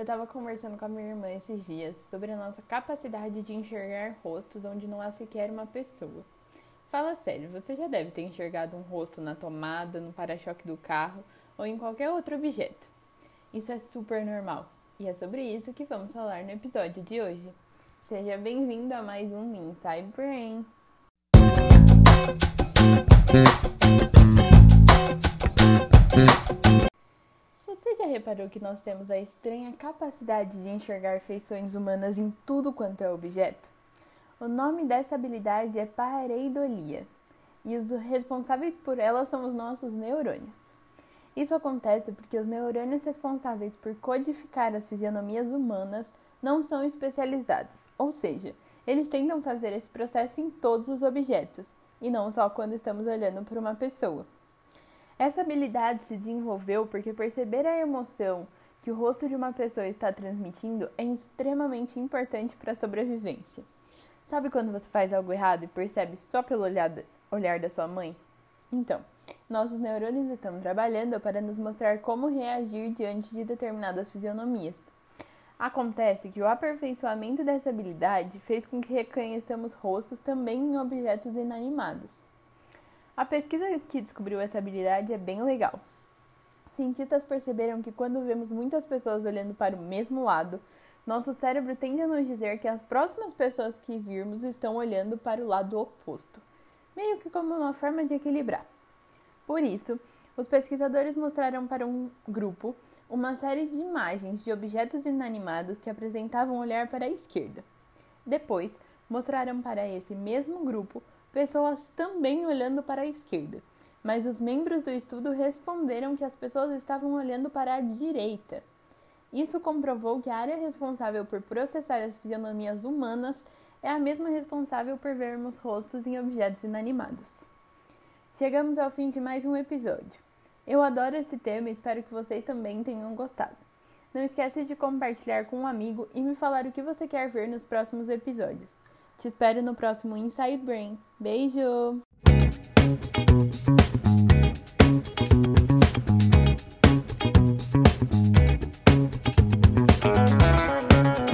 Eu estava conversando com a minha irmã esses dias sobre a nossa capacidade de enxergar rostos onde não há sequer uma pessoa. Fala sério, você já deve ter enxergado um rosto na tomada, no para-choque do carro ou em qualquer outro objeto. Isso é super normal e é sobre isso que vamos falar no episódio de hoje. Seja bem-vindo a mais um Inside Brain. Reparou que nós temos a estranha capacidade de enxergar feições humanas em tudo quanto é objeto? O nome dessa habilidade é pareidolia, e os responsáveis por ela são os nossos neurônios. Isso acontece porque os neurônios responsáveis por codificar as fisionomias humanas não são especializados, ou seja, eles tentam fazer esse processo em todos os objetos, e não só quando estamos olhando para uma pessoa. Essa habilidade se desenvolveu porque perceber a emoção que o rosto de uma pessoa está transmitindo é extremamente importante para a sobrevivência. Sabe quando você faz algo errado e percebe só pelo olhar, da sua mãe? Então, nossos neurônios estão trabalhando para nos mostrar como reagir diante de determinadas fisionomias. Acontece que o aperfeiçoamento dessa habilidade fez com que reconheçamos rostos também em objetos inanimados. A pesquisa que descobriu essa habilidade é bem legal. Cientistas perceberam que quando vemos muitas pessoas olhando para o mesmo lado, nosso cérebro tende a nos dizer que as próximas pessoas que virmos estão olhando para o lado oposto, meio que como uma forma de equilibrar. Por isso, os pesquisadores mostraram para um grupo uma série de imagens de objetos inanimados que apresentavam olhar para a esquerda. Depois, mostraram para esse mesmo grupo pessoas também olhando para a esquerda, mas os membros do estudo responderam que as pessoas estavam olhando para a direita. Isso comprovou que a área responsável por processar as fisionomias humanas é a mesma responsável por vermos rostos em objetos inanimados. Chegamos ao fim de mais um episódio. Eu adoro esse tema e espero que vocês também tenham gostado. Não esqueça de compartilhar com um amigo e me falar o que você quer ver nos próximos episódios. Te espero no próximo Inside Brain. Beijo!